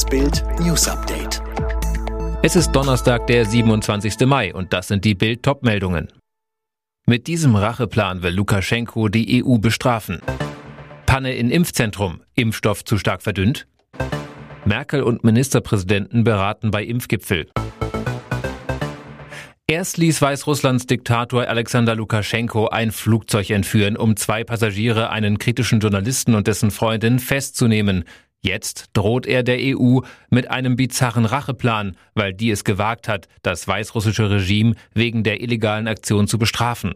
Das Bild News Update. Es ist Donnerstag, der 27. Mai und das sind die Bild Topmeldungen. Mit diesem Racheplan will Lukaschenko die EU bestrafen. Panne in Impfzentrum, Impfstoff zu stark verdünnt. Merkel und Ministerpräsidenten beraten bei Impfgipfel. Erst ließ Weißrusslands Diktator Alexander Lukaschenko ein Flugzeug entführen, um zwei Passagiere, einen kritischen Journalisten und dessen Freundin festzunehmen. Jetzt droht er der EU mit einem bizarren Racheplan, weil die es gewagt hat, das weißrussische Regime wegen der illegalen Aktion zu bestrafen.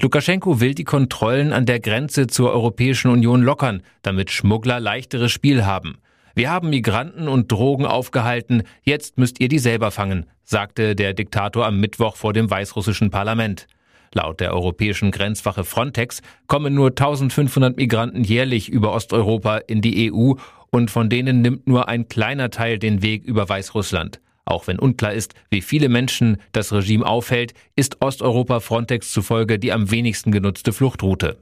Lukaschenko will die Kontrollen an der Grenze zur Europäischen Union lockern, damit Schmuggler leichteres Spiel haben. Wir haben Migranten und Drogen aufgehalten, jetzt müsst ihr die selber fangen, sagte der Diktator am Mittwoch vor dem weißrussischen Parlament. Laut der europäischen Grenzwache Frontex kommen nur 1500 Migranten jährlich über Osteuropa in die EU und von denen nimmt nur ein kleiner Teil den Weg über Weißrussland. Auch wenn unklar ist, wie viele Menschen das Regime aufhält, ist Osteuropa Frontex zufolge die am wenigsten genutzte Fluchtroute.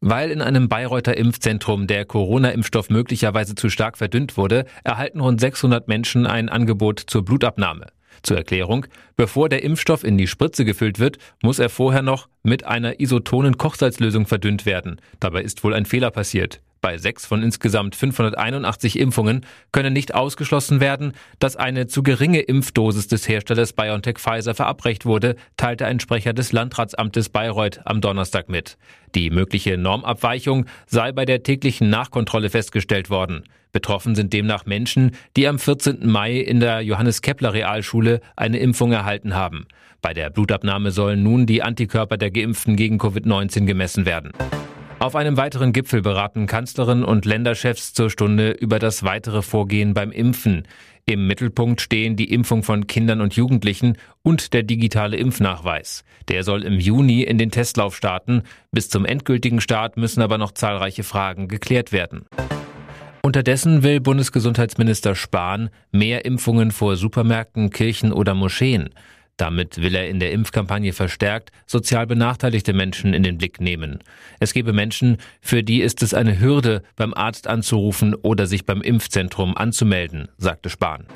Weil in einem Bayreuther Impfzentrum der Corona-Impfstoff möglicherweise zu stark verdünnt wurde, erhalten rund 600 Menschen ein Angebot zur Blutabnahme. Zur Erklärung, bevor der Impfstoff in die Spritze gefüllt wird, muss er vorher noch mit einer isotonen Kochsalzlösung verdünnt werden. Dabei ist wohl ein Fehler passiert. Bei sechs von insgesamt 581 Impfungen könne nicht ausgeschlossen werden, dass eine zu geringe Impfdosis des Herstellers BioNTech Pfizer verabreicht wurde, teilte ein Sprecher des Landratsamtes Bayreuth am Donnerstag mit. Die mögliche Normabweichung sei bei der täglichen Nachkontrolle festgestellt worden. Betroffen sind demnach Menschen, die am 14. Mai in der Johannes Kepler Realschule eine Impfung erhalten haben. Bei der Blutabnahme sollen nun die Antikörper der Geimpften gegen Covid-19 gemessen werden. Auf einem weiteren Gipfel beraten Kanzlerin und Länderchefs zur Stunde über das weitere Vorgehen beim Impfen. Im Mittelpunkt stehen die Impfung von Kindern und Jugendlichen und der digitale Impfnachweis. Der soll im Juni in den Testlauf starten. Bis zum endgültigen Start müssen aber noch zahlreiche Fragen geklärt werden. Unterdessen will Bundesgesundheitsminister Spahn mehr Impfungen vor Supermärkten, Kirchen oder Moscheen. Damit will er in der Impfkampagne verstärkt sozial benachteiligte Menschen in den Blick nehmen. Es gebe Menschen, für die ist es eine Hürde, beim Arzt anzurufen oder sich beim Impfzentrum anzumelden, sagte Spahn.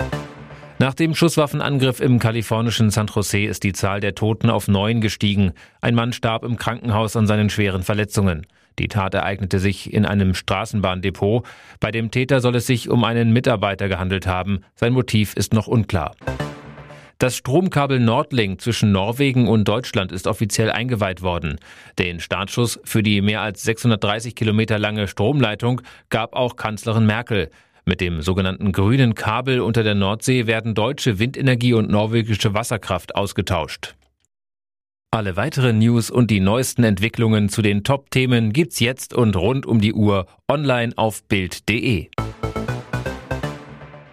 Nach dem Schusswaffenangriff im kalifornischen San Jose ist die Zahl der Toten auf neun gestiegen. Ein Mann starb im Krankenhaus an seinen schweren Verletzungen. Die Tat ereignete sich in einem Straßenbahndepot. Bei dem Täter soll es sich um einen Mitarbeiter gehandelt haben. Sein Motiv ist noch unklar. Das Stromkabel Nordlink zwischen Norwegen und Deutschland ist offiziell eingeweiht worden. Den Startschuss für die mehr als 630 Kilometer lange Stromleitung gab auch Kanzlerin Merkel. Mit dem sogenannten grünen Kabel unter der Nordsee werden deutsche Windenergie und norwegische Wasserkraft ausgetauscht. Alle weiteren News und die neuesten Entwicklungen zu den Top-Themen gibt's jetzt und rund um die Uhr online auf Bild.de.